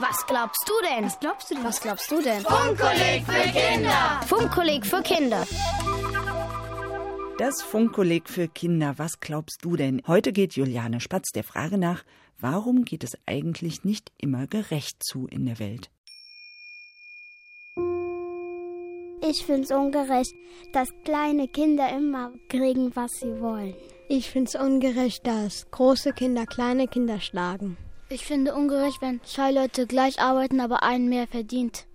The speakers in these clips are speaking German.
Was glaubst du denn? Was glaubst du denn? Was glaubst du denn? Funkkolleg für Kinder. Funkkolleg für Kinder. Das Funkkolleg für Kinder. Was glaubst du denn? Heute geht Juliane Spatz der Frage nach, warum geht es eigentlich nicht immer gerecht zu in der Welt? Ich finde es ungerecht, dass kleine Kinder immer kriegen, was sie wollen. Ich finde es ungerecht, dass große Kinder kleine Kinder schlagen. Ich finde ungerecht, wenn zwei Leute gleich arbeiten, aber einen mehr verdient.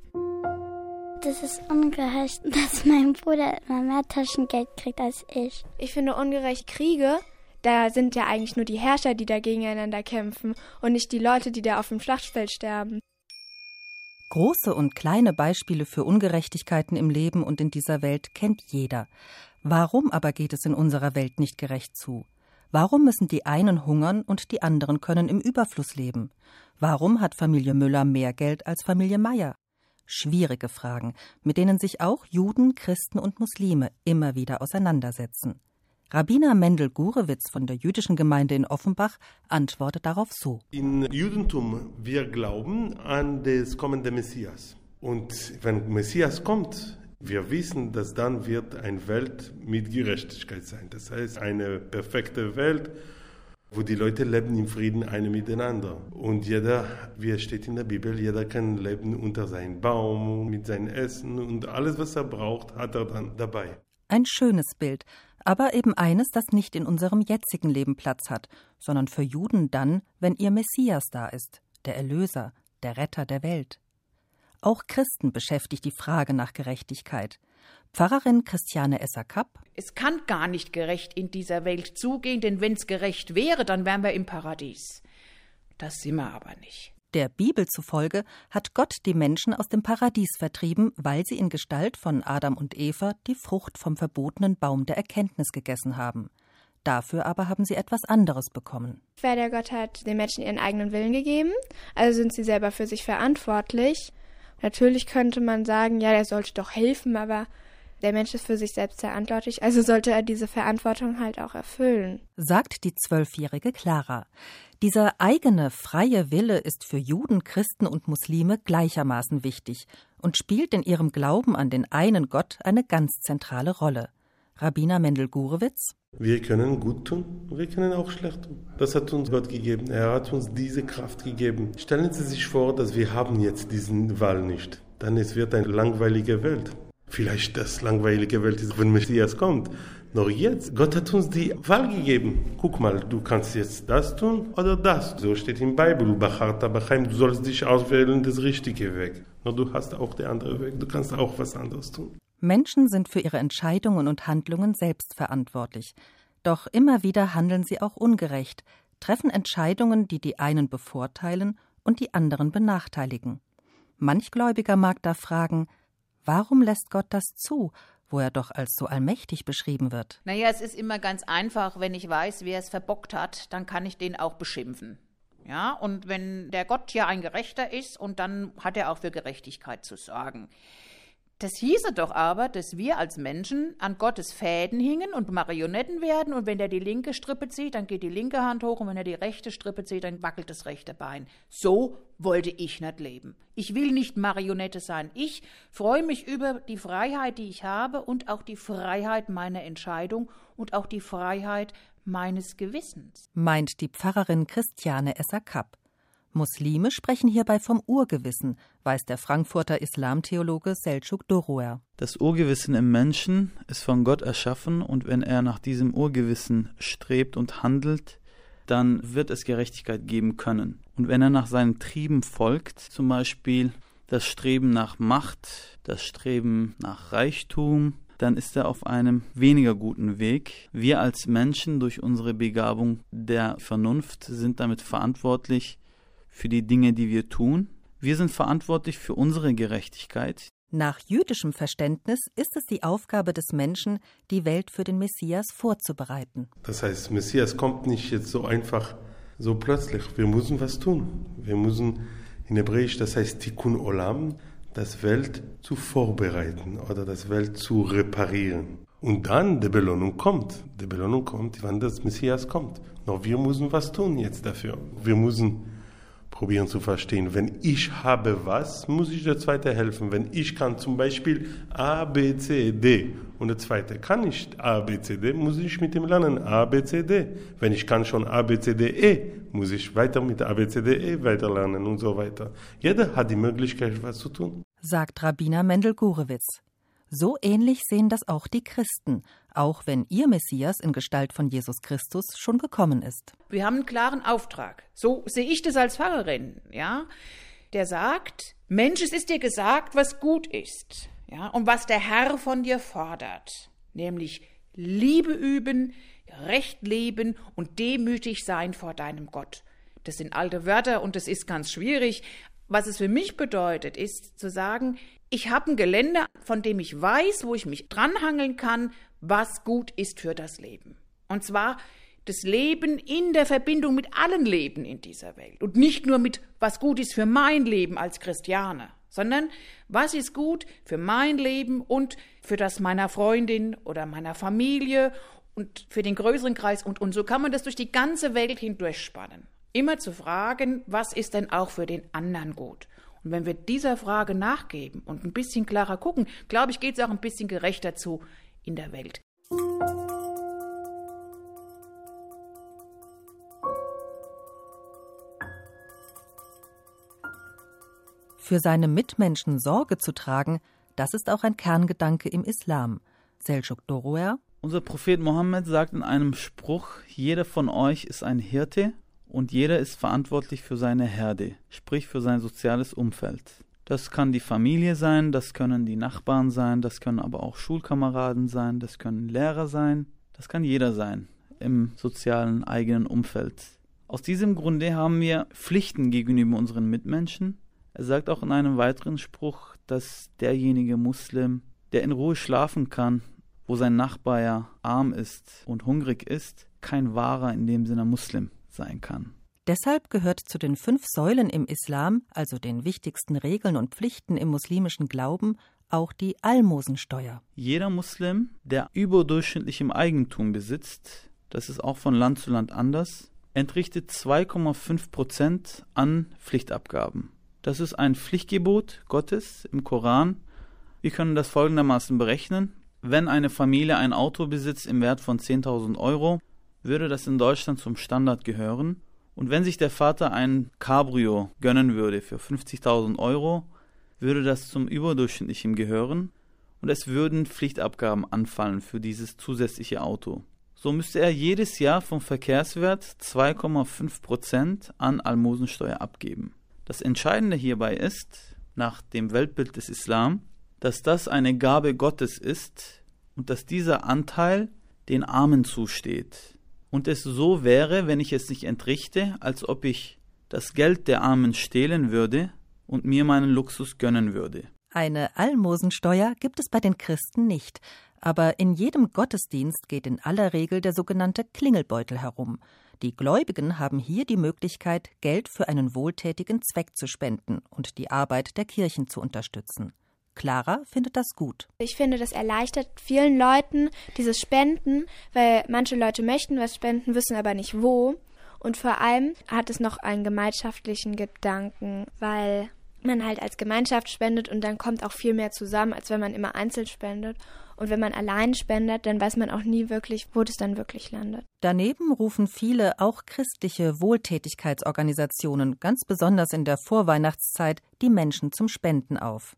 Das ist ungerecht, dass mein Bruder immer mehr Taschengeld kriegt als ich. Ich finde ungerecht Kriege. Da sind ja eigentlich nur die Herrscher, die da gegeneinander kämpfen und nicht die Leute, die da auf dem Schlachtfeld sterben. Große und kleine Beispiele für Ungerechtigkeiten im Leben und in dieser Welt kennt jeder. Warum aber geht es in unserer Welt nicht gerecht zu? Warum müssen die einen hungern und die anderen können im Überfluss leben? Warum hat Familie Müller mehr Geld als Familie Meier? Schwierige Fragen, mit denen sich auch Juden, Christen und Muslime immer wieder auseinandersetzen. Rabbiner Mendel Gurewitz von der jüdischen Gemeinde in Offenbach antwortet darauf so. In Judentum, wir glauben an das kommende Messias. Und wenn Messias kommt, wir wissen, dass dann wird eine Welt mit Gerechtigkeit sein. Das heißt, eine perfekte Welt, wo die Leute leben im Frieden eine miteinander. Und jeder, wie es steht in der Bibel, jeder kann leben unter seinem Baum, mit seinem Essen und alles, was er braucht, hat er dann dabei. Ein schönes Bild, aber eben eines, das nicht in unserem jetzigen Leben Platz hat, sondern für Juden dann, wenn ihr Messias da ist, der Erlöser, der Retter der Welt. Auch Christen beschäftigt die Frage nach Gerechtigkeit. Pfarrerin Christiane Esser-Kapp. Es kann gar nicht gerecht in dieser Welt zugehen, denn wenn es gerecht wäre, dann wären wir im Paradies. Das sind wir aber nicht. Der Bibel zufolge hat Gott die Menschen aus dem Paradies vertrieben, weil sie in Gestalt von Adam und Eva die Frucht vom verbotenen Baum der Erkenntnis gegessen haben. Dafür aber haben sie etwas anderes bekommen. Wer der Gott hat den Menschen ihren eigenen Willen gegeben, also sind sie selber für sich verantwortlich. Natürlich könnte man sagen, ja, der sollte doch helfen, aber der Mensch ist für sich selbst verantwortlich, also sollte er diese Verantwortung halt auch erfüllen. Sagt die zwölfjährige Clara. Dieser eigene freie Wille ist für Juden, Christen und Muslime gleichermaßen wichtig und spielt in ihrem Glauben an den einen Gott eine ganz zentrale Rolle. Rabbiner Mendel Gurewitz. Wir können gut tun, wir können auch schlecht tun. Das hat uns Gott gegeben. Er hat uns diese Kraft gegeben. Stellen Sie sich vor, dass wir haben jetzt diesen Wahl nicht. Dann es wird eine langweilige Welt. Vielleicht das langweilige Welt ist, wenn Messias kommt. Noch jetzt, Gott hat uns die Wahl gegeben. Guck mal, du kannst jetzt das tun oder das. So steht im Bibel, du sollst dich auswählen, das richtige Weg. Nur du hast auch den anderen Weg, du kannst auch was anderes tun. Menschen sind für ihre Entscheidungen und Handlungen selbst verantwortlich. Doch immer wieder handeln sie auch ungerecht, treffen Entscheidungen, die die einen bevorteilen und die anderen benachteiligen. Manch Gläubiger mag da fragen, warum lässt Gott das zu, wo er doch als so allmächtig beschrieben wird? Naja, es ist immer ganz einfach, wenn ich weiß, wer es verbockt hat, dann kann ich den auch beschimpfen. Ja, und wenn der Gott ja ein Gerechter ist, und dann hat er auch für Gerechtigkeit zu sorgen. Das hieße doch aber, dass wir als Menschen an Gottes Fäden hingen und Marionetten werden und wenn er die linke Strippe zieht, dann geht die linke Hand hoch und wenn er die rechte Strippe zieht, dann wackelt das rechte Bein. So wollte ich nicht leben. Ich will nicht Marionette sein. Ich freue mich über die Freiheit, die ich habe und auch die Freiheit meiner Entscheidung und auch die Freiheit meines Gewissens. Meint die Pfarrerin Christiane Esser-Kapp. Muslime sprechen hierbei vom Urgewissen, weiß der Frankfurter Islamtheologe Selçuk Doruer. Das Urgewissen im Menschen ist von Gott erschaffen und wenn er nach diesem Urgewissen strebt und handelt, dann wird es Gerechtigkeit geben können. Und wenn er nach seinen Trieben folgt, zum Beispiel das Streben nach Macht, das Streben nach Reichtum, dann ist er auf einem weniger guten Weg. Wir als Menschen durch unsere Begabung der Vernunft sind damit verantwortlich, für die Dinge, die wir tun. Wir sind verantwortlich für unsere Gerechtigkeit. Nach jüdischem Verständnis ist es die Aufgabe des Menschen, die Welt für den Messias vorzubereiten. Das heißt, Messias kommt nicht jetzt so einfach, so plötzlich. Wir müssen was tun. Wir müssen in Hebräisch, das heißt Tikkun Olam, das Welt zu vorbereiten oder das Welt zu reparieren. Und dann die Belohnung kommt. Die Belohnung kommt, wann das Messias kommt. Noch wir müssen was tun jetzt dafür. Wir müssen probieren zu verstehen. Wenn ich habe was, muss ich der Zweite helfen. Wenn ich kann zum Beispiel A, B, C, D und der Zweite kann nicht A, B, C, D, muss ich mit ihm lernen A, B, C, D. Wenn ich kann schon A, B, C, D, E, muss ich weiter mit A, B, C, D, E weiter lernen und so weiter. Jeder hat die Möglichkeit, was zu tun. Sagt Rabbiner Mendel Gurewitz. So ähnlich sehen das auch die Christen, auch wenn ihr Messias in Gestalt von Jesus Christus schon gekommen ist. Wir haben einen klaren Auftrag. So sehe ich das als Pfarrerin, ja. Der sagt, Mensch, es ist dir gesagt, was gut ist, ja, und was der Herr von dir fordert, nämlich Liebe üben, Recht leben und demütig sein vor deinem Gott. Das sind alte Wörter und das ist ganz schwierig. Was es für mich bedeutet, ist zu sagen, ich habe ein Gelände, von dem ich weiß, wo ich mich dranhangeln kann, was gut ist für das Leben. Und zwar das Leben in der Verbindung mit allen Leben in dieser Welt. Und nicht nur mit, was gut ist für mein Leben als Christiane, sondern was ist gut für mein Leben und für das meiner Freundin oder meiner Familie und für den größeren Kreis. Und, und so kann man das durch die ganze Welt hindurchspannen. Immer zu fragen, was ist denn auch für den anderen gut? Und wenn wir dieser Frage nachgeben und ein bisschen klarer gucken, glaube ich, geht es auch ein bisschen gerechter zu in der Welt. Für seine Mitmenschen Sorge zu tragen, das ist auch ein Kerngedanke im Islam. Selçuk Doroer. Unser Prophet Mohammed sagt in einem Spruch: Jeder von euch ist ein Hirte und jeder ist verantwortlich für seine Herde, sprich für sein soziales Umfeld. Das kann die Familie sein, das können die Nachbarn sein, das können aber auch Schulkameraden sein, das können Lehrer sein, das kann jeder sein im sozialen eigenen Umfeld. Aus diesem Grunde haben wir Pflichten gegenüber unseren Mitmenschen. Er sagt auch in einem weiteren Spruch, dass derjenige Muslim, der in Ruhe schlafen kann, wo sein Nachbar ja arm ist und hungrig ist, kein wahrer in dem Sinne Muslim sein kann. Deshalb gehört zu den fünf Säulen im Islam, also den wichtigsten Regeln und Pflichten im muslimischen Glauben, auch die Almosensteuer. Jeder Muslim, der überdurchschnittlichem Eigentum besitzt, das ist auch von Land zu Land anders, entrichtet 2,5 Prozent an Pflichtabgaben. Das ist ein Pflichtgebot Gottes im Koran. Wir können das folgendermaßen berechnen. Wenn eine Familie ein Auto besitzt im Wert von 10.000 Euro, würde das in Deutschland zum Standard gehören. Und wenn sich der Vater ein Cabrio gönnen würde für 50.000 Euro, würde das zum überdurchschnittlichen gehören und es würden Pflichtabgaben anfallen für dieses zusätzliche Auto. So müsste er jedes Jahr vom Verkehrswert 2,5 Prozent an Almosensteuer abgeben. Das Entscheidende hierbei ist, nach dem Weltbild des Islam, dass das eine Gabe Gottes ist und dass dieser Anteil den Armen zusteht und es so wäre, wenn ich es nicht entrichte, als ob ich das Geld der Armen stehlen würde und mir meinen Luxus gönnen würde. Eine Almosensteuer gibt es bei den Christen nicht, aber in jedem Gottesdienst geht in aller Regel der sogenannte Klingelbeutel herum. Die Gläubigen haben hier die Möglichkeit, Geld für einen wohltätigen Zweck zu spenden und die Arbeit der Kirchen zu unterstützen. Clara findet das gut. Ich finde, das erleichtert vielen Leuten dieses Spenden, weil manche Leute möchten was spenden, wissen aber nicht wo. Und vor allem hat es noch einen gemeinschaftlichen Gedanken, weil man halt als Gemeinschaft spendet und dann kommt auch viel mehr zusammen, als wenn man immer einzeln spendet. Und wenn man allein spendet, dann weiß man auch nie wirklich, wo das dann wirklich landet. Daneben rufen viele auch christliche Wohltätigkeitsorganisationen ganz besonders in der Vorweihnachtszeit die Menschen zum Spenden auf.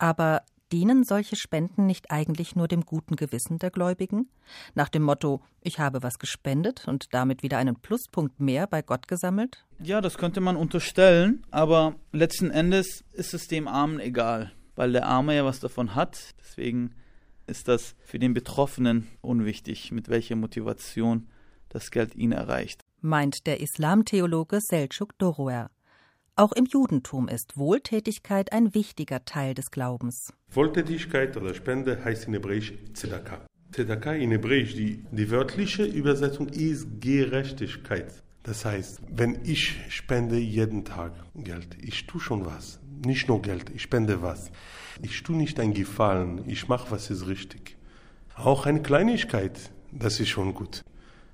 Aber dienen solche Spenden nicht eigentlich nur dem guten Gewissen der Gläubigen? Nach dem Motto, ich habe was gespendet und damit wieder einen Pluspunkt mehr bei Gott gesammelt? Ja, das könnte man unterstellen, aber letzten Endes ist es dem Armen egal, weil der Arme ja was davon hat. Deswegen ist das für den Betroffenen unwichtig, mit welcher Motivation das Geld ihn erreicht. Meint der Islamtheologe Selçuk Doroer. Auch im Judentum ist Wohltätigkeit ein wichtiger Teil des Glaubens. Wohltätigkeit oder Spende heißt in Hebräisch Tzedakah. Tzedakah in Hebräisch, die, die wörtliche Übersetzung ist Gerechtigkeit. Das heißt, wenn ich spende jeden Tag Geld, ich tue schon was. Nicht nur Geld, ich spende was. Ich tue nicht ein Gefallen, ich mache, was ist richtig. Auch eine Kleinigkeit, das ist schon gut.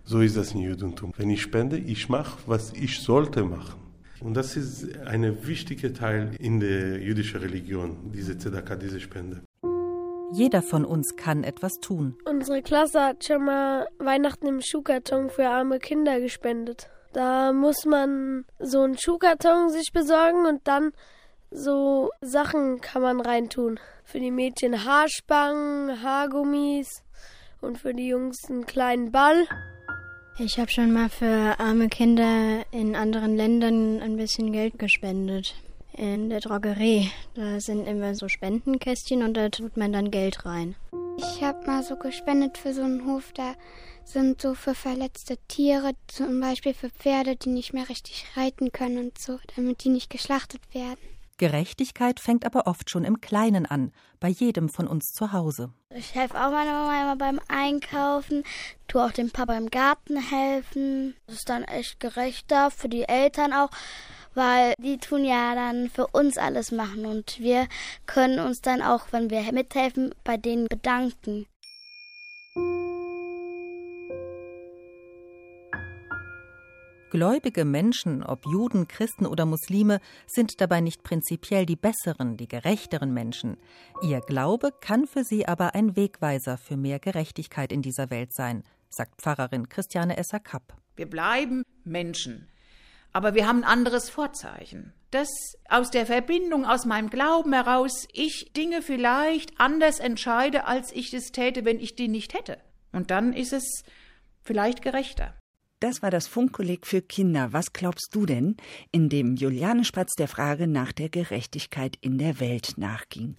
So ist das im Judentum. Wenn ich spende, ich mache, was ich sollte machen. Und das ist ein wichtiger Teil in der jüdischen Religion, diese Zedaka, diese Spende. Jeder von uns kann etwas tun. Unsere Klasse hat schon mal Weihnachten im Schuhkarton für arme Kinder gespendet. Da muss man so einen Schuhkarton sich besorgen und dann so Sachen kann man reintun. Für die Mädchen Haarspangen, Haargummis und für die Jungs einen kleinen Ball. Ich habe schon mal für arme Kinder in anderen Ländern ein bisschen Geld gespendet in der Drogerie. Da sind immer so Spendenkästchen und da tut man dann Geld rein. Ich habe mal so gespendet für so einen Hof, da sind so für verletzte Tiere, zum Beispiel für Pferde, die nicht mehr richtig reiten können und so, damit die nicht geschlachtet werden. Gerechtigkeit fängt aber oft schon im Kleinen an, bei jedem von uns zu Hause. Ich helfe auch meiner Mama immer beim Einkaufen, tue auch dem Papa im Garten helfen. Das ist dann echt gerechter für die Eltern auch, weil die tun ja dann für uns alles machen und wir können uns dann auch, wenn wir mithelfen, bei denen bedanken. Gläubige Menschen, ob Juden, Christen oder Muslime, sind dabei nicht prinzipiell die besseren, die gerechteren Menschen. Ihr Glaube kann für sie aber ein Wegweiser für mehr Gerechtigkeit in dieser Welt sein, sagt Pfarrerin Christiane Esser-Kapp. Wir bleiben Menschen. Aber wir haben ein anderes Vorzeichen. Dass aus der Verbindung, aus meinem Glauben heraus, ich Dinge vielleicht anders entscheide, als ich es täte, wenn ich die nicht hätte. Und dann ist es vielleicht gerechter. Das war das Funkkolleg für Kinder. Was glaubst du denn, in dem Juliane Spatz der Frage nach der Gerechtigkeit in der Welt nachging?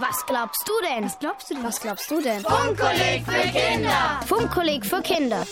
Was glaubst du denn? Was glaubst du denn? Was glaubst du denn? Funkkolleg für Kinder. Funkkolleg für Kinder.